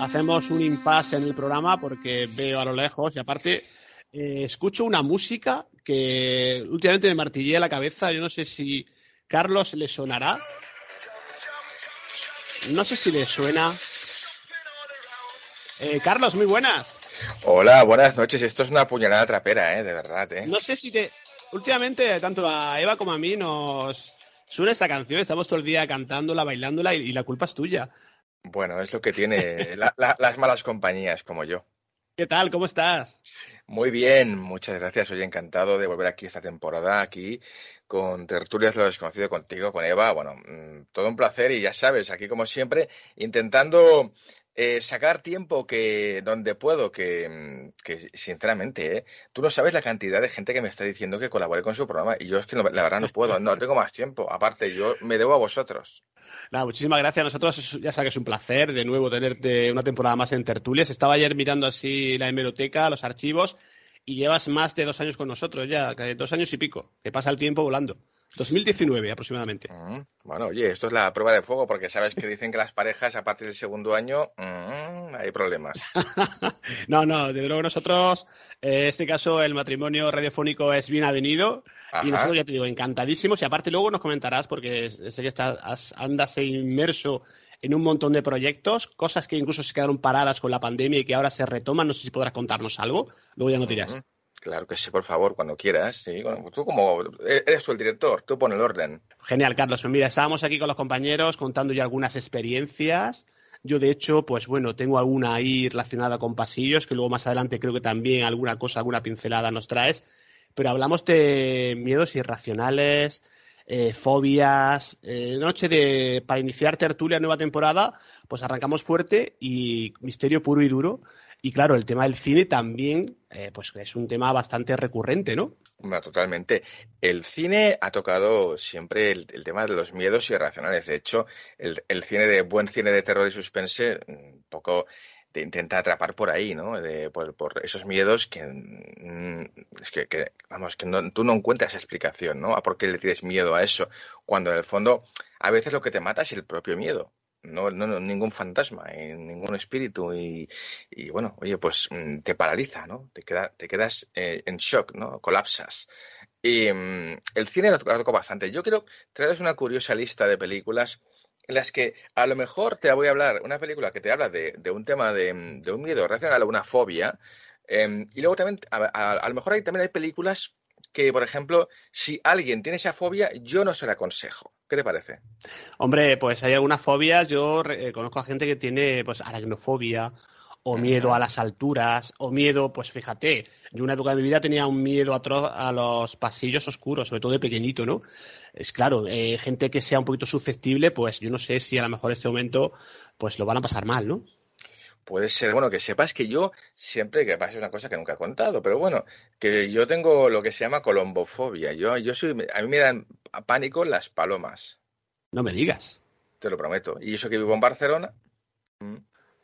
hacemos un impasse en el programa porque veo a lo lejos y aparte eh, escucho una música que últimamente me martillé la cabeza. Yo no sé si Carlos le sonará. No sé si le suena. Eh, Carlos, muy buenas. Hola, buenas noches. Esto es una puñalada trapera, ¿eh? De verdad, ¿eh? No sé si te... Últimamente, tanto a Eva como a mí nos suena esta canción. Estamos todo el día cantándola, bailándola y la culpa es tuya. Bueno, es lo que tiene las malas compañías como yo. ¿Qué tal? ¿Cómo estás? Muy bien, muchas gracias. Soy encantado de volver aquí esta temporada, aquí con Tertulias lo desconocido contigo, con Eva. Bueno, mm, todo un placer y ya sabes, aquí como siempre, intentando eh, sacar tiempo que donde puedo, que, mm, sinceramente, eh, tú no sabes la cantidad de gente que me está diciendo que colabore con su programa y yo es que la verdad no puedo, no tengo más tiempo. Aparte, yo me debo a vosotros. Nada, muchísimas gracias a nosotros. Ya sabes que es un placer de nuevo tenerte una temporada más en Tertulias. Estaba ayer mirando así la hemeroteca, los archivos, y llevas más de dos años con nosotros ya, dos años y pico. Que pasa el tiempo volando. 2019 aproximadamente. Mm, bueno, oye, esto es la prueba de fuego porque sabes que dicen que las parejas a partir del segundo año mm, hay problemas. no, no, desde luego nosotros, en este caso el matrimonio radiofónico es bien avenido y nosotros ya te digo, encantadísimos y aparte luego nos comentarás porque sé que estás, andas inmerso en un montón de proyectos, cosas que incluso se quedaron paradas con la pandemia y que ahora se retoman, no sé si podrás contarnos algo, luego ya nos dirás. Claro que sí, por favor, cuando quieras. Sí, tú como eres tú el director, tú pon el orden. Genial, Carlos. Pues mira, estábamos aquí con los compañeros contando ya algunas experiencias. Yo, de hecho, pues bueno, tengo alguna ahí relacionada con pasillos, que luego más adelante creo que también alguna cosa, alguna pincelada nos traes. Pero hablamos de miedos irracionales, eh, fobias. Eh, noche de, para iniciar tertulia nueva temporada, pues arrancamos fuerte y misterio puro y duro. Y claro, el tema del cine también, eh, pues es un tema bastante recurrente, ¿no? Totalmente. El cine ha tocado siempre el, tema de los miedos irracionales. De hecho, el, cine de buen cine de terror y suspense, un poco te intenta atrapar por ahí, ¿no? por, esos miedos que, mm, es que, vamos, que tú no encuentras explicación, ¿no? A por qué le tienes miedo a eso, cuando en el fondo a veces lo que te mata es el propio miedo no, no, ningún fantasma, ningún espíritu y, bueno, oye, pues mm, te paraliza, ¿no? Te, queda, te quedas eh, en shock, ¿no? Colapsas. Y mm, el cine lo tocado bastante. Yo quiero traerles una curiosa lista de películas en las que a lo mejor te voy a hablar, una película que te habla de, un tema de, un miedo racional o una fobia, em, y luego también, a, lo mejor hay, también hay películas que, por ejemplo, si alguien tiene esa fobia, yo no se la aconsejo. ¿Qué te parece? Hombre, pues hay algunas fobias. Yo eh, conozco a gente que tiene pues aracnofobia o miedo a las alturas, o miedo, pues fíjate, yo una época de mi vida tenía un miedo atroz a los pasillos oscuros, sobre todo de pequeñito, ¿no? Es claro, eh, gente que sea un poquito susceptible, pues yo no sé si a lo mejor en este momento pues lo van a pasar mal, ¿no? Puede ser, bueno, que sepas que yo siempre, que pasa una cosa que nunca he contado, pero bueno, que yo tengo lo que se llama colombofobia. Yo, yo soy, a mí me dan pánico las palomas. No me digas. Te lo prometo. Y eso que vivo en Barcelona. Mm.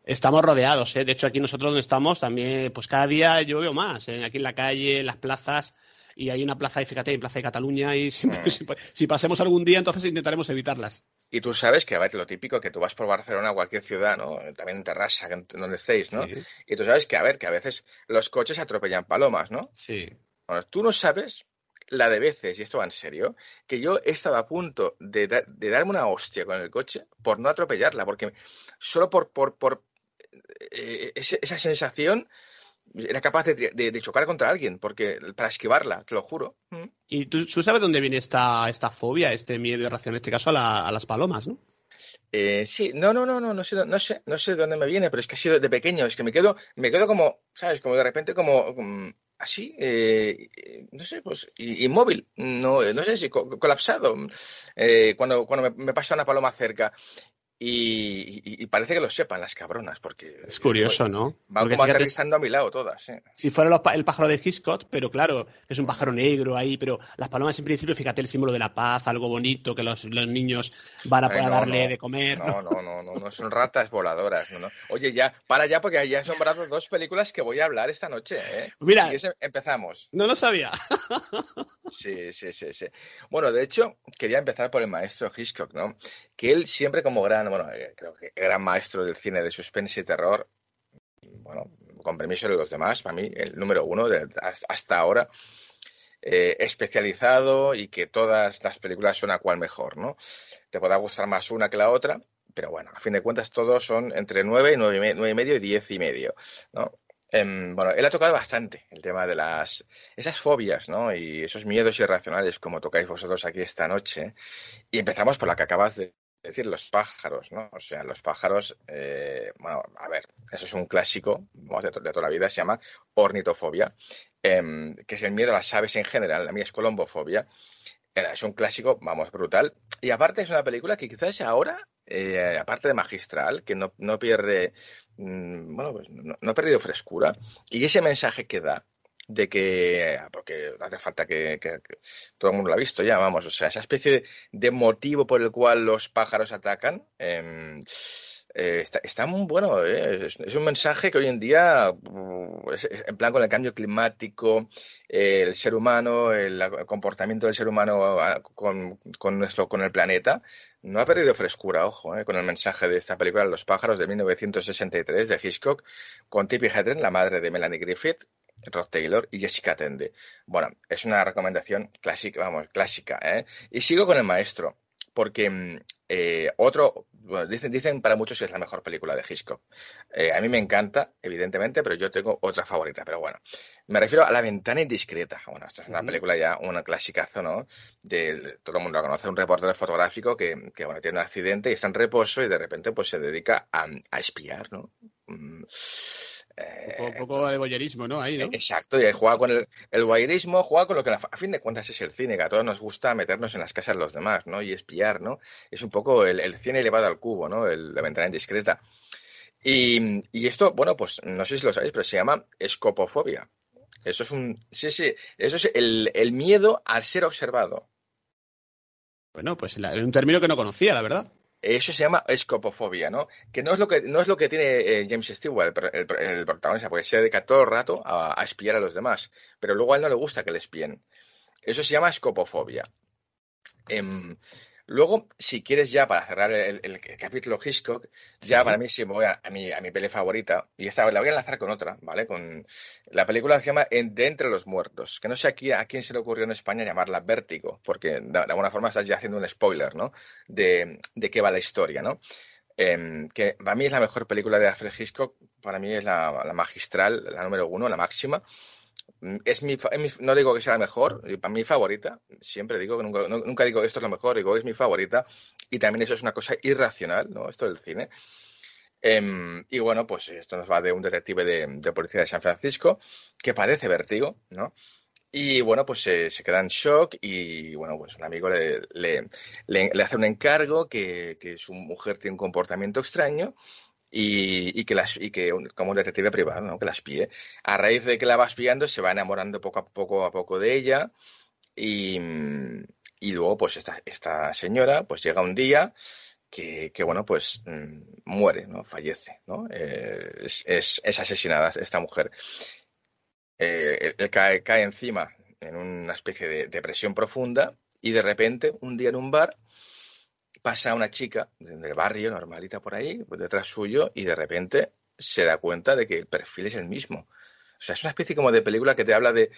Estamos rodeados, ¿eh? De hecho, aquí nosotros donde estamos también, pues cada día yo veo más, ¿eh? aquí en la calle, en las plazas, y hay una plaza, y fíjate, en Plaza de Cataluña, y siempre, mm. si pasemos algún día, entonces intentaremos evitarlas. Y tú sabes que, a ver, lo típico, que tú vas por Barcelona cualquier ciudad, ¿no? También en Terrassa, donde estéis, ¿no? Y tú sabes que, a ver, que a veces los coches atropellan palomas, ¿no? Sí. Bueno, tú no sabes la de veces, y esto va en serio, que yo he estado a punto de, darme una hostia con el coche por no atropellarla, porque solo por, por, por eh, esa sensación era capaz de, chocar contra alguien porque para esquivarla, te lo juro. Mm. ¿Y tú, sabes dónde viene esta, esta fobia, este miedo irracional, en este caso a, las palomas, no? Eh, sí, no, no, no, no, no sé, no sé, no sé de dónde me viene, pero es que ha sido de pequeño, es que me quedo, me quedo como, ¿sabes? Como de repente como, así, eh, no sé, pues inmóvil, no, no sé si colapsado, eh, cuando, cuando me, pasa una paloma cerca. Y, parece que lo sepan las cabronas, porque... Es curioso, ¿no? Van como aterrizando a mi lado todas, ¿eh? Si fuera el pájaro de Hitchcock, pero claro, es un pájaro negro ahí, pero las palomas en principio, fíjate, el símbolo de la paz, algo bonito que los, niños van a poder darle de comer. No, no, no, no, no, son ratas voladoras, no, Oye, ya, para ya, porque ya he nombrado dos películas que voy a hablar esta noche, ¿eh? Mira, empezamos. No lo sabía. Sí, sí, sí, sí. Bueno, de hecho, quería empezar por el maestro Hitchcock, ¿no? Que él siempre como gran, bueno, eh, creo que gran maestro del cine de suspense y terror, bueno, con permiso de los demás, para mí, el número uno de, hasta ahora, eh, especializado y que todas las películas son a cual mejor, ¿no? Te podrá gustar más una que la otra, pero bueno, a fin de cuentas todos son entre nueve y nueve y medio y diez y medio, ¿no? Em, bueno, él ha tocado bastante el tema de las esas fobias, ¿no? Y esos miedos irracionales como tocáis vosotros aquí esta noche. Y empezamos por la que acabas de decir, los pájaros, ¿no? O sea, los pájaros, eh, bueno, a ver, eso es un clásico de, toda la vida, se llama ornitofobia, em, que es el miedo a las aves en general. La mía es colombofobia. Es un clásico, vamos, brutal. Y aparte es una película que quizás ahora, eh, aparte de magistral, que no, no pierde Mm, bueno, pues no, ha perdido frescura. Y ese mensaje que da de que, porque hace falta que, todo el mundo lo ha visto ya, vamos, o sea, esa especie de, motivo por el cual los pájaros atacan, em, eh, está, muy bueno, eh, es, un mensaje que hoy en día, uh, en plan con el cambio climático, el ser humano, el, comportamiento del ser humano ah, con, con, nuestro, con el planeta, no ha perdido frescura, ojo, eh, con el mensaje de esta película Los pájaros de 1963 de Hitchcock, con Tippi Hedren, la madre de Melanie Griffith, Rod Taylor y Jessica Tende. Bueno, es una recomendación clásica, vamos, clásica, ¿eh? Y sigo con el maestro, porque mm, eh, otro, dicen, dicen para muchos que es la mejor película de Hitchcock. Eh, a mí me encanta, evidentemente, pero yo tengo otra favorita. Pero bueno, me refiero a La ventana indiscreta. Bueno, esta es una película ya, una clasicazo, ¿no? De, todo el mundo la conoce, un reportero fotográfico que, bueno, tiene un accidente y está en reposo y de repente pues se dedica a, a espiar, ¿no? Mm, un poco, de boyerismo, ¿no? Ahí, ¿no? Exacto, y ahí juega con el, el boyerismo, juega con lo que a fin de cuentas es el cine, que a todos nos gusta meternos en las casas de los demás, ¿no? Y espiar, ¿no? Es un poco el, cine elevado al cubo, ¿no? El, la ventana indiscreta. Y, y, esto, bueno, pues no sé si lo sabéis, pero se llama escopofobia. Eso es un. Sí, sí, eso es el, el miedo al ser observado. Bueno, pues es un término que no conocía, la verdad. Eso se llama escopofobia, ¿no? Que no es lo que, no es lo que tiene eh, James Stewart, el, protagonista, porque se dedica todo el rato a, espiar a los demás, pero luego a él no le gusta que le espíen. Eso se llama escopofobia. Em, Luego, si quieres ya para cerrar el, capítulo Hitchcock, ya para mí sí me voy a, mi, a mi peli favorita, y esta la voy a enlazar con otra, ¿vale? Con la película que se llama De Entre los Muertos, que no sé aquí a quién se le ocurrió en España llamarla Vértigo, porque de, alguna forma estás ya haciendo un spoiler, ¿no? De, de qué va la historia, ¿no? Em, que para mí es la mejor película de Alfred Hitchcock, para mí es la, la magistral, la número uno, la máxima. Mm, es mi, no digo que sea la mejor, para mí favorita, siempre digo, nunca, nunca digo esto es lo mejor, digo es mi favorita, y también eso es una cosa irracional, ¿no? Esto del cine. Em, y bueno, pues esto nos va de un detective de, policía de San Francisco que padece vértigo, ¿no? Y bueno, pues se, queda en shock y bueno, pues un amigo le, le, le, hace un encargo que, que, su mujer tiene un comportamiento extraño y, que, las, y que como un detective privado, ¿no? que la espíe. A raíz de que la va espiando, se va enamorando poco a poco a poco de ella y, y luego pues esta, esta señora pues llega un día que, que bueno pues mm, muere, ¿no? fallece, ¿no? Eh, es, es, asesinada esta mujer. Eh, él cae, cae encima en una especie de depresión profunda y de repente un día en un bar pasa una chica del barrio, normalita por ahí, pues detrás suyo, y de repente se da cuenta de que el perfil es el mismo. O sea, es una especie como de película que te habla de,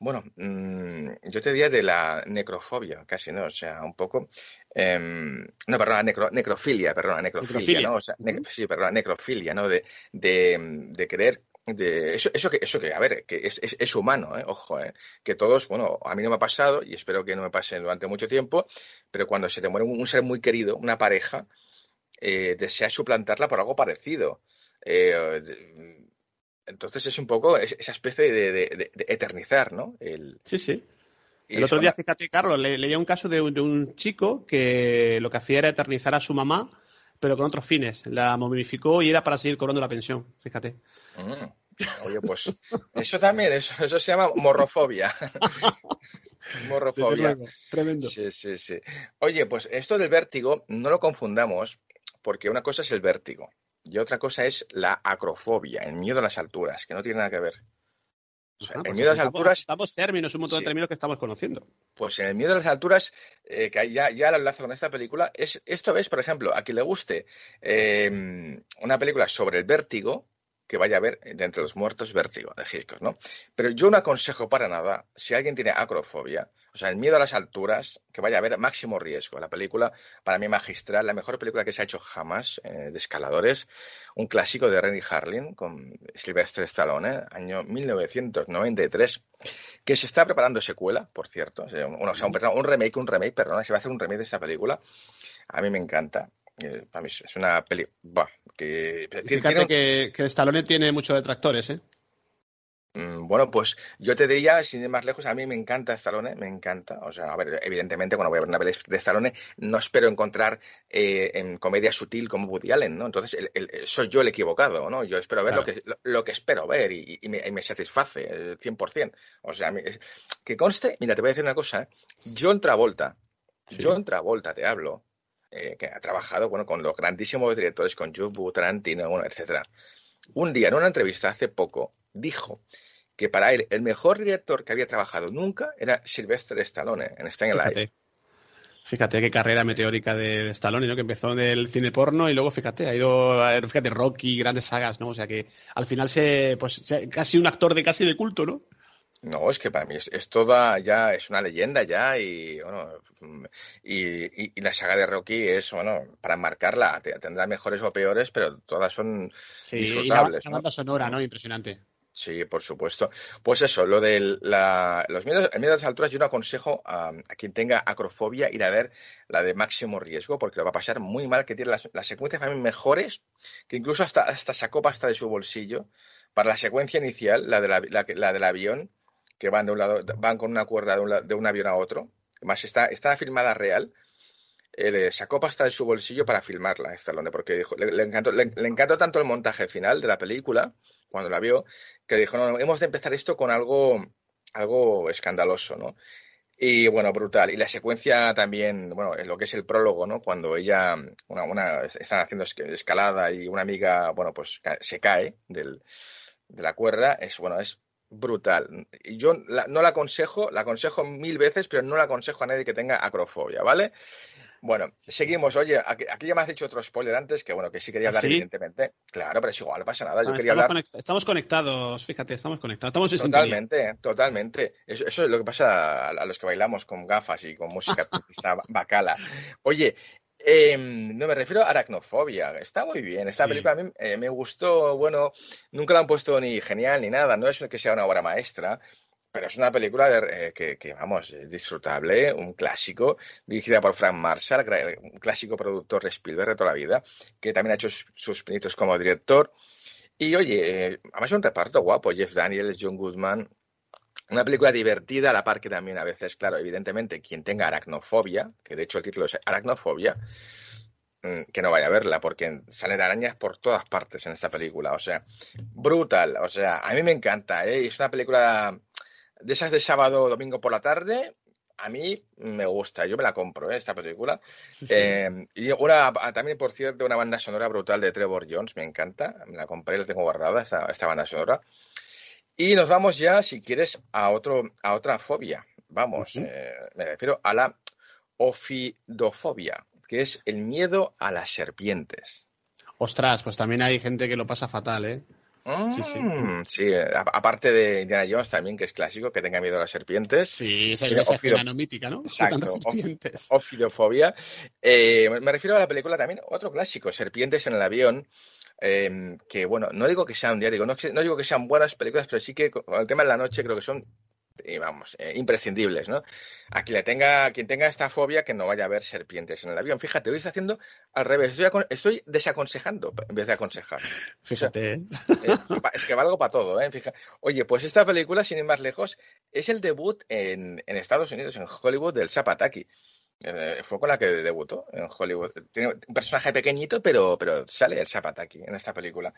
bueno, mm, yo te diría de la necrofobia, casi, ¿no? O sea, un poco, em, no, perdón, necrofilia, perdón, necrofilia, ¿no? O sea, sí, perdón, necrofilia, ¿no? De, de, de querer de eso, eso que, eso que, a ver, que es, es, humano, ¿eh? ojo, ¿eh? que todos, bueno, a mí no me ha pasado y espero que no me pase durante mucho tiempo, pero cuando se te muere un, ser muy querido, una pareja, eh, deseas suplantarla por algo parecido. Eh, entonces es un poco esa especie de, eternizar, ¿no? El, sí, sí. El otro día, fíjate, Carlos, leía un caso de un chico que lo que hacía era eternizar a su mamá pero con otros fines. La momificó y era para seguir cobrando la pensión, fíjate. Mm. Oye, pues eso también, eso, eso se llama morrofobia. morrofobia. Tremendo. Sí, sí, sí. Oye, pues esto del vértigo no lo confundamos porque una cosa es el vértigo y otra cosa es la acrofobia, el miedo a las alturas, que no tiene nada que ver. El pues miedo a las alturas. Estamos términos, un montón de términos que estamos conociendo. Pues en el miedo a las alturas, eh, que ya, ya lo enlazo con esta película, es esto es, por ejemplo, a quien le guste eh, una película sobre el vértigo, que vaya a ver de entre los muertos vértigo de Hitchcock, ¿no? Pero yo no aconsejo para nada, si alguien tiene acrofobia, o sea, el miedo a las alturas, que vaya a ver máximo riesgo. La película, para mí magistral, la mejor película que se ha hecho jamás eh, de escaladores, un clásico de Renny Harlin con Sylvester Stallone, año 1993, que se está preparando secuela, por cierto, o sea, un, un, remake, un remake, perdona, se va a hacer un remake de esta película. A mí me encanta. Eh, para mí es una peli. que, Fíjate que, que Stallone tiene muchos detractores, ¿eh? Mm, bueno, pues yo te diría, sin ir más lejos, a mí me encanta Stallone, me encanta. O sea, a ver, evidentemente, cuando voy a ver una peli de Stallone, no espero encontrar eh, en comedia sutil como Woody Allen, ¿no? Entonces, soy yo el equivocado, ¿no? Yo espero ver lo, que, lo, que espero ver y, me, satisface, 100%. O sea, que conste, mira, te voy a decir una cosa, ¿eh? John Travolta, John Travolta, te hablo, eh, que ha trabajado bueno, con los grandísimos directores, con Joe Tarantino, bueno, etc. Un día, en una entrevista hace poco, dijo que para él el mejor director que había trabajado nunca era Sylvester Stallone en Staying Alive. Fíjate qué carrera meteórica de Stallone, ¿no? Que empezó en el cine porno y luego, fíjate, ha ido, fíjate, Rocky, grandes sagas, ¿no? O sea que al final se, pues, casi un actor de casi de culto, ¿no? No, es que para mí es, toda ya, es una leyenda ya y bueno, y, la saga de Rocky es, bueno, para marcarla, tendrá mejores o peores, pero todas son disfrutables. Y la, banda sonora, ¿no? Impresionante. Sí, por supuesto. Pues eso, lo de los miedos, el miedo a las alturas, yo no aconsejo a, quien tenga acrofobia ir a ver la de máximo riesgo, porque lo va a pasar muy mal, que tiene las, secuencias para mí mejores, que incluso hasta, hasta sacó pasta de su bolsillo. Para la secuencia inicial, la, de la del avión, que van de un lado, van con una cuerda de un, de un avión a otro. Además, está, está filmada real. Eh, sacó pasta de su bolsillo para filmarla, Stallone, porque dijo, le, encantó, le, encantó tanto el montaje final de la película, cuando la vio, que dijo, no, no, hemos de empezar esto con algo, algo escandaloso, ¿no? Y bueno, brutal. Y la secuencia también, bueno, lo que es el prólogo, ¿no? Cuando ella, una, una, están haciendo escalada y una amiga, bueno, pues se cae del, de la cuerda, es, bueno, es brutal. Yo no la aconsejo, la aconsejo mil veces, pero no la aconsejo a nadie que tenga acrofobia, ¿vale? Bueno, seguimos. Oye, aquí, ya me has dicho otro spoiler antes, que bueno, que sí quería hablar, evidentemente. Claro, pero es igual, no pasa nada. Yo quería estamos, estamos conectados, fíjate, estamos conectados. Estamos totalmente, totalmente. Eso, es lo que pasa a, los que bailamos con gafas y con música bacala. Oye, Em, no me refiero a aracnofobia. Está muy bien. Esta película a mí eh, me gustó. Bueno, nunca la han puesto ni genial ni nada. No es que sea una obra maestra, pero es una película eh, que, vamos, disfrutable, un clásico, dirigida por Frank Marshall, un clásico productor de Spielberg de toda la vida, que también ha hecho sus pinitos como director. Y oye, eh, además es un reparto guapo. Jeff Daniels, John Goodman, una película divertida, a la par que también a veces, claro, evidentemente, quien tenga aracnofobia, que de hecho el título es Aracnofobia, mm, que no vaya a verla, porque salen arañas por todas partes en esta película. O sea, brutal. O sea, a mí me encanta. ¿eh? Es una película de esas de sábado o domingo por la tarde. A mí me gusta, yo me la compro, ¿eh? esta película. Eh, y una, también, por cierto, una banda sonora brutal de Trevor Jones, me encanta. Me la compré, la tengo guardada, esta, esta banda sonora. Y nos vamos ya, si quieres, a, otro, a otra fobia. Vamos, eh, me refiero a la ofidofobia, que es el miedo a las serpientes. Ostras, pues también hay gente que lo pasa fatal, ¿eh? Sí, sí. Mm, sí, aparte de Indiana Jones también, que es clásico, que tenga miedo a las serpientes. Sí, esa es ofido... mítica, ¿no? Exacto, serpientes. ofidofobia. Eh, me refiero a la película también, otro clásico, Serpientes en el avión, Em, que bueno, no digo que sean, ya digo, no, no, digo que sean buenas películas, pero sí que el tema de la noche creo que son, eh, vamos, eh, imprescindibles, ¿no? A quien, le tenga, quien tenga esta fobia, que no vaya a ver serpientes en el avión. Fíjate, hoy estoy haciendo al revés, estoy, desaconsejando en vez de aconsejar. Fíjate. ¿eh? es que valgo para todo, ¿eh? Oye, pues esta película, sin ir más lejos, es el debut en, en Estados Unidos, en Hollywood, del Zapataki Eh, fue con la que debutó en Hollywood. Tiene un personaje pequeñito, pero, pero sale el Zapataki en esta película.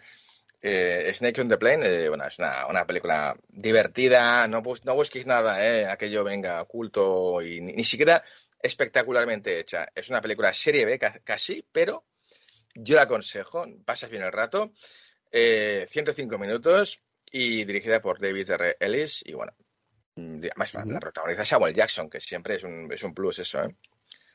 Eh, Snake on the Plane, eh, bueno, es una, película divertida, no, no busquéis nada, eh, aquello venga oculto y ni, siquiera espectacularmente hecha. Es una película serie B casi, pero yo la aconsejo, pasas bien el rato, 105 minutos y dirigida por David R. Ellis y bueno, Mm, además, la protagoniza Samuel Jackson, que siempre es un, es un plus eso, ¿eh?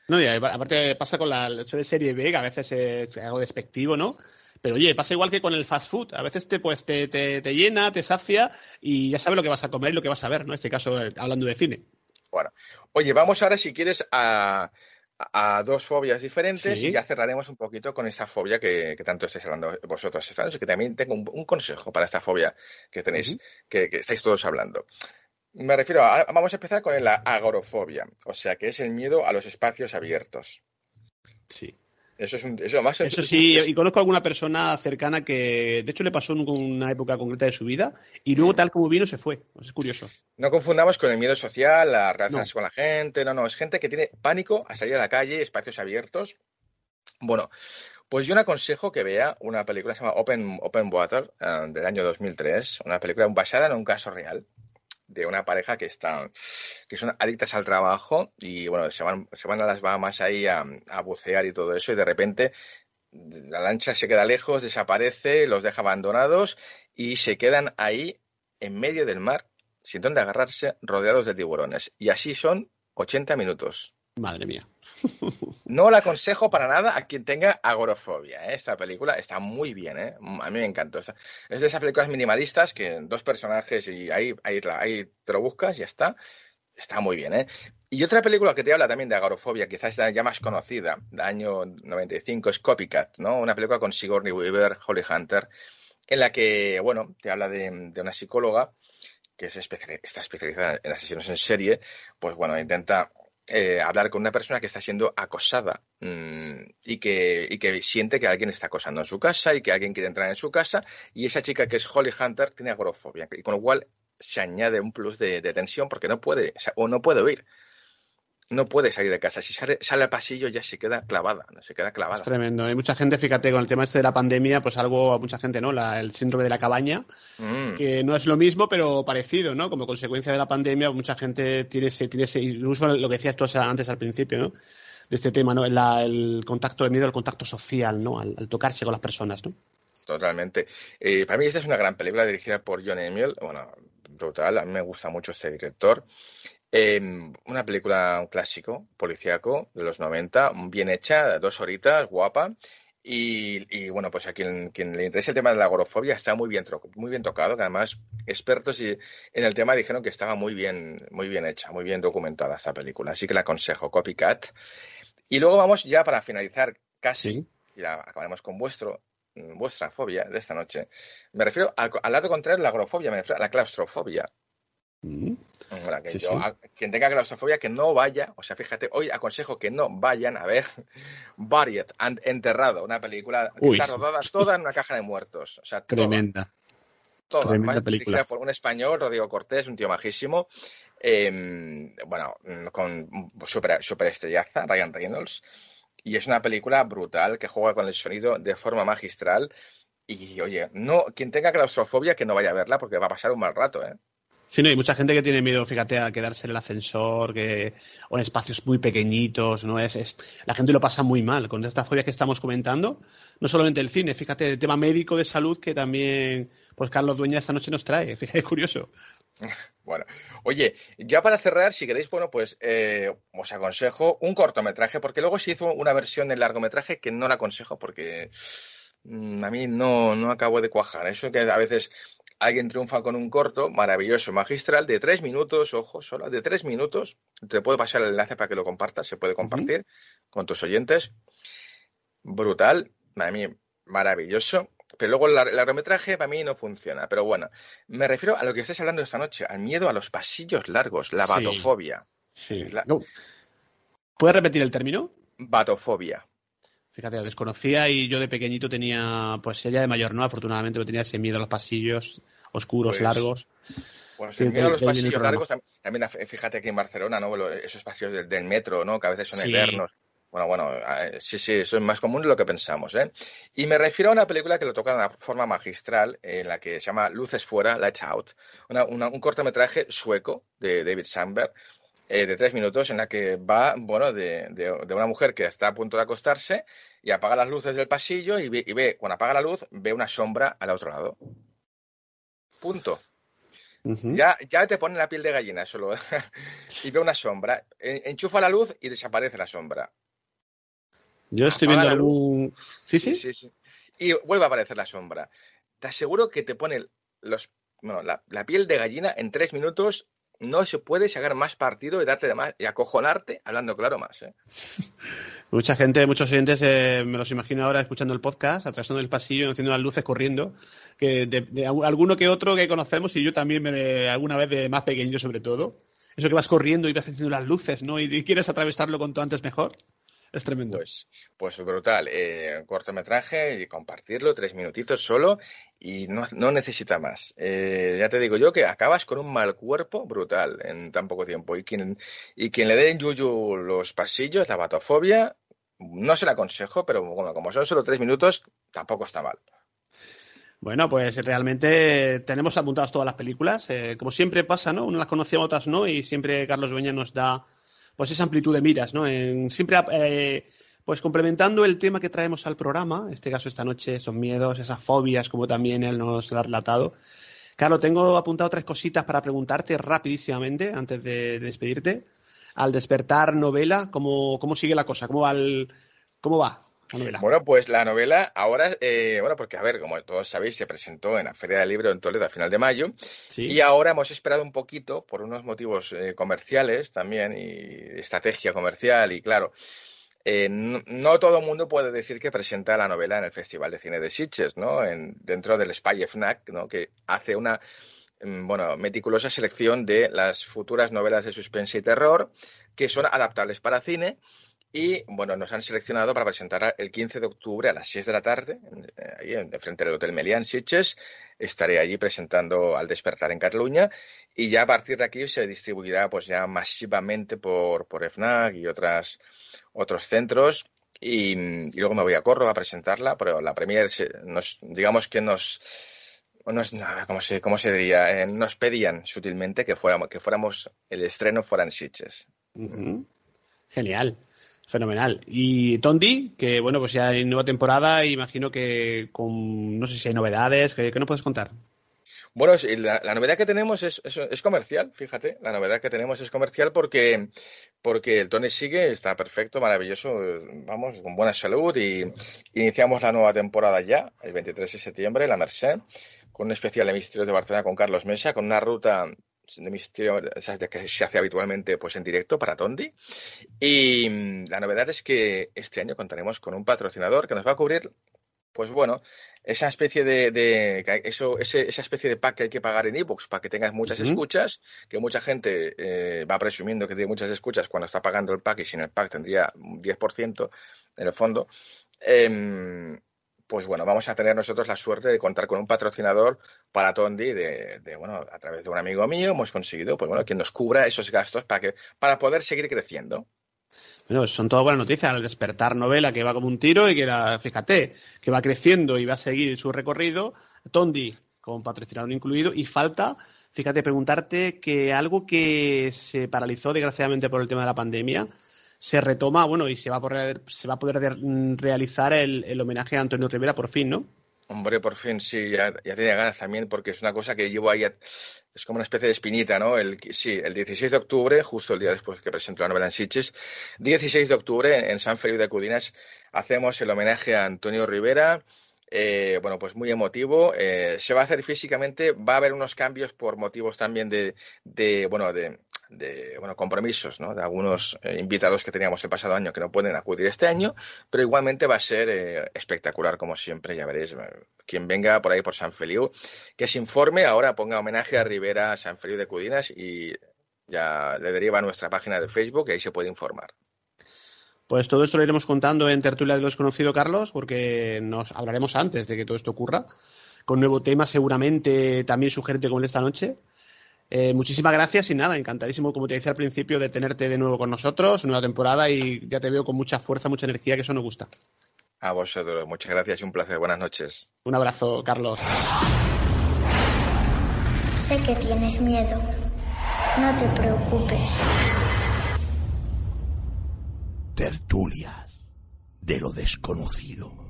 No, y aparte pasa con la, el hecho de serie B, que a veces es algo despectivo, ¿no? Pero oye, pasa igual que con el fast food. A veces te, pues, te, te, te llena, te sacia y ya sabes lo que vas a comer y lo que vas a ver, ¿no? En este caso, eh, hablando de cine. Bueno, oye, vamos ahora, si quieres, a, a dos fobias diferentes y ya cerraremos un poquito con esta fobia que, tanto estáis hablando vosotros que también tengo un, consejo para esta fobia que tenéis, que, que, estáis todos hablando. Me refiero a, vamos a empezar con la agorofobia, o sea, que es el miedo a los espacios abiertos. Sí. Eso es un, eso más Eso sí, y conozco a alguna persona cercana que, de hecho, le pasó en una época concreta de su vida y luego, tal como vino, se fue. Es curioso. No confundamos con el miedo social, las relaciones con la gente. No, no, es gente que tiene pánico a salir a la calle, espacios abiertos. Bueno, pues yo le aconsejo que vea una película que se llama Open, Open Water, eh, del año 2003, una película basada en un caso real de una pareja que están, que son adictas al trabajo y bueno, se van, se van a las Bahamas ahí a, bucear y todo eso y de repente la lancha se queda lejos, desaparece, los deja abandonados y se quedan ahí en medio del mar, sin donde agarrarse, rodeados de tiburones. Y así son 80 minutos. Madre mía. No la aconsejo para nada a quien tenga agorofobia. ¿eh? Esta película está muy bien, ¿eh? a mí me encantó. Es de esas películas minimalistas que dos personajes y ahí, ahí, te lo buscas y ya está. Está muy bien, ¿eh? Y otra película que te habla también de agorofobia, quizás ya más conocida, del año 95, es Copycat, ¿no? Una película con Sigourney Weaver, Holly Hunter, en la que, bueno, te habla de, una psicóloga que es está especializada en asesinos en serie, pues bueno, intenta eh, hablar con una persona que está siendo acosada mm, y, que, y que siente que alguien está acosando en su casa y que alguien quiere entrar en su casa y esa chica que es Holly Hunter tiene agorofobia y con lo cual se añade un plus de, tensión porque no puede o no puede oír no puede salir de casa. Si sale, al pasillo ya se queda clavada, se queda clavada. Es tremendo. Hay mucha gente, fíjate, con el tema este de la pandemia, pues algo a mucha gente, ¿no? el síndrome de la cabaña, mm. que no es lo mismo, pero parecido, ¿no? Como consecuencia de la pandemia, mucha gente tiene ese, tiene ese, incluso lo que decías tú antes al principio, ¿no? De este tema, ¿no? el contacto, de miedo al contacto social, ¿no? Al, tocarse con las personas, ¿no? Totalmente. Eh, para mí esta es una gran película dirigida por John Emil, bueno, brutal, a mí me gusta mucho este director. Em, una película, un clásico, policíaco, de los 90, bien hecha, dos horitas, guapa. Y, bueno, pues a quien, le interese el tema de la agorofobia está muy bien, muy bien tocado, que además expertos en el tema dijeron que estaba muy bien, muy bien hecha, muy bien documentada esta película. Así que la aconsejo, Copycat. Y luego vamos ya para finalizar casi, y la acabaremos con vuestro, vuestra fobia de esta noche. Me refiero al, al lado contrario, la agorofobia, me refiero a la claustrofobia. Mm. quien tenga claustrofobia que no vaya, o sea, fíjate, hoy aconsejo que no vayan a ver Buried and Enterrado, una película que está rodada toda en una caja de muertos. O sea, tremenda. Toda, Tremenda película. por un español, Rodrigo Cortés, un tío majísimo, em, bueno, con super, super estrellaza, Ryan Reynolds, y es una película brutal que juega con el sonido de forma magistral. Y oye, no, quien tenga claustrofobia que no vaya a verla porque va a pasar un mal rato, ¿eh? Sí, no, hay mucha gente que tiene miedo, fíjate, a quedarse en el ascensor, que, o en espacios muy pequeñitos, ¿no? Es, es, la gente lo pasa muy mal con estas fobias que estamos comentando. No solamente el cine, fíjate, el tema médico de salud que también, pues Carlos Dueña esta noche nos trae. Fíjate, es curioso. Bueno, oye, ya para cerrar, si queréis, bueno, pues eh, os aconsejo un cortometraje, porque luego se hizo una versión del largometraje que no la aconsejo porque mm, a mí no, no acabo de cuajar. Eso que a veces alguien triunfa con un corto maravilloso, magistral, de tres minutos, ojo, solo de tres minutos. Te puedo pasar el enlace para que lo compartas, se puede compartir con tus oyentes. Brutal, para mí maravilloso. Pero luego el largometraje para mí no funciona. Pero bueno, me refiero a lo que estáis hablando esta noche, al miedo a los pasillos largos, la batofobia. Sí. ¿Puedes repetir el término? Batofobia. Fíjate, desconocía y yo de pequeñito tenía, pues ella de mayor no, afortunadamente, tenía ese miedo a los pasillos oscuros, Pues, largos. Pues Sí, mira de- los el pasillos largos, tam- también af- fíjate aquí en Barcelona, ¿no? Esos pasillos del, del metro, ¿no? Que a veces son Sí. eternos. Bueno, bueno, eh, sí, sí, eso es más común de lo que pensamos, ¿eh? Y me refiero a una película que lo toca de una forma magistral, en la que se llama Luces Fuera, Lights Out, una- una- un cortometraje sueco de David Sandberg, eh, de tres minutos, en la que va, bueno, de, de- de una mujer que está a punto de acostarse y apaga las luces del pasillo y ve, y ve, cuando apaga la luz, ve una sombra al otro lado. Punto. Ya, ya te pone la piel de gallina solo. y ve una sombra. En- Enchufa la luz y desaparece la sombra. Yo estoy apaga viendo la luz. algún. ¿Sí, sí? Sí, sí. Y vuelve a aparecer la sombra. Te aseguro que te pone los, bueno, la, la piel de gallina en tres minutos. No se puede sacar más partido y darte de más y acojonarte hablando claro más. ¿eh? Mucha gente, muchos oyentes, eh, me los imagino ahora escuchando el podcast, atravesando el pasillo, haciendo las luces, corriendo. Que de, de algu- alguno que otro que conocemos, y yo también me, alguna vez de más pequeño sobre todo. Eso que vas corriendo y vas haciendo las luces, ¿no? Y, y quieres atravesarlo cuanto antes mejor. Es tremendo. Pues, pues brutal. Eh, cortometraje y compartirlo, tres minutitos solo y no, no necesita más. Eh, ya te digo yo que acabas con un mal cuerpo brutal en tan poco tiempo. Y quien, y quien le dé en yuyu los pasillos, la batofobia, no se la aconsejo, pero bueno, como son solo tres minutos, tampoco está mal. Bueno, pues realmente tenemos apuntadas todas las películas. eh, como siempre pasa, ¿no? Unas las conocíamos, otras no, y siempre Carlos Dueña nos da pues esa amplitud de miras, ¿no? En- siempre eh, pues complementando el tema que traemos al programa, en este caso esta noche, esos miedos, esas fobias, como también él nos lo ha relatado. Carlos, tengo apuntado tres cositas para preguntarte rapidísimamente, antes de, de despedirte. Al despertar novela, ¿cómo, cómo sigue la cosa? ¿Cómo va, el- cómo va novela? Bueno, pues la novela ahora, eh, bueno, porque a ver, como todos sabéis, se presentó en la Feria del Libro en Toledo a final de mayo. Sí. Y ahora hemos esperado un poquito por unos motivos eh, comerciales también y estrategia comercial y claro, eh, no, no todo el mundo puede decir que presenta la novela en el Festival de Cine de Sitges, ¿no? En, dentro del Spy FNAC, ¿no? Que hace una, mm, bueno, meticulosa selección de las futuras novelas de suspense y terror que son adaptables para cine y bueno, nos han seleccionado para presentar el 15 de octubre a las 6 de la tarde, eh, ahí de frente del Hotel Melián, Sitges. Estaré allí presentando al despertar en Cataluña y ya a partir de aquí se distribuirá pues ya masivamente por, por FNAC y otras, otros centros. Y, y luego me voy a Córdoba a presentarla, pero la premier nos, digamos que nos, nos no, ¿cómo se, cómo se diría? Eh, nos pedían sutilmente que fuéramos, que fuéramos, el estreno fuera en Sitges. Ujú. Genial, fenomenal. Y Tondi, que bueno, pues ya hay nueva temporada, imagino que con, no sé si hay novedades, ¿qué, qué nos puedes contar? Bueno, la, la novedad que tenemos es, es, es comercial, fíjate, la novedad que tenemos es comercial porque, porque el Tony sigue, está perfecto, maravilloso, vamos, con buena salud y iniciamos la nueva temporada ya, el 23 de septiembre, la Merced, con un especial de Misterios de Barcelona con Carlos Mesa, con una ruta de misterio que se hace habitualmente pues en directo para Tondi. Y mm, la novedad es que este año contaremos con un patrocinador que nos va a cubrir pues bueno, esa especie de, de eso, ese- esa especie de pack que hay que pagar en ebooks para que tengas muchas escuchas, que mucha gente eh, va presumiendo que tiene muchas escuchas cuando está pagando el pack y sin el pack tendría un 10% en el fondo. Em, pues bueno, vamos a tener nosotros la suerte de contar con un patrocinador para Tondi de, de, bueno, a través de un amigo mío hemos conseguido, pues bueno, quien nos cubra esos gastos para que, para poder seguir creciendo. Bueno, son todas buenas noticias. Al despertar novela que va como un tiro y que, la, fíjate, que va creciendo y va a seguir su recorrido. Tondi, con patrocinador incluido. Y falta, fíjate, preguntarte que algo que se paralizó desgraciadamente por el tema de la pandemia se retoma, bueno, y se va a poder, se va a poder de- realizar el, el homenaje a Antonio Rivera por fin, ¿no? Hombre, por fin, sí, ya, ya tenía ganas también, porque es una cosa que llevo ahí, es como una especie de espinita, ¿no? El, sí, el 16 de octubre, justo el día después que presento la novela en Sitges, 16 de octubre en San Feliu de Cudinas hacemos el homenaje a Antonio Rivera, eh, bueno, pues muy emotivo, eh, se va a hacer físicamente, va a haber unos cambios por motivos también de, de bueno, de, de, bueno, compromisos, ¿no? De algunos eh, invitados que teníamos el pasado año que no pueden acudir este año, pero igualmente va a ser eh, espectacular como siempre, ya veréis. eh, Quien venga por ahí por San Feliu, que se informe, ahora ponga homenaje a Rivera San Feliu de Cudinas y ya le deriva a nuestra página de Facebook y ahí se puede informar. Pues todo esto lo iremos contando en Tertulia de lo Desconocido, Carlos, porque nos hablaremos antes de que todo esto ocurra. con nuevo tema, seguramente también sugerente como esta noche. Eh, muchísimas gracias y nada, encantadísimo, como te decía al principio, de tenerte de nuevo con nosotros, nueva temporada y ya te veo con mucha fuerza, mucha energía, que eso nos gusta. A vosotros, muchas gracias y un placer. Buenas noches. Un abrazo, Carlos. Sé que tienes miedo. No te preocupes. Tertulias de lo desconocido.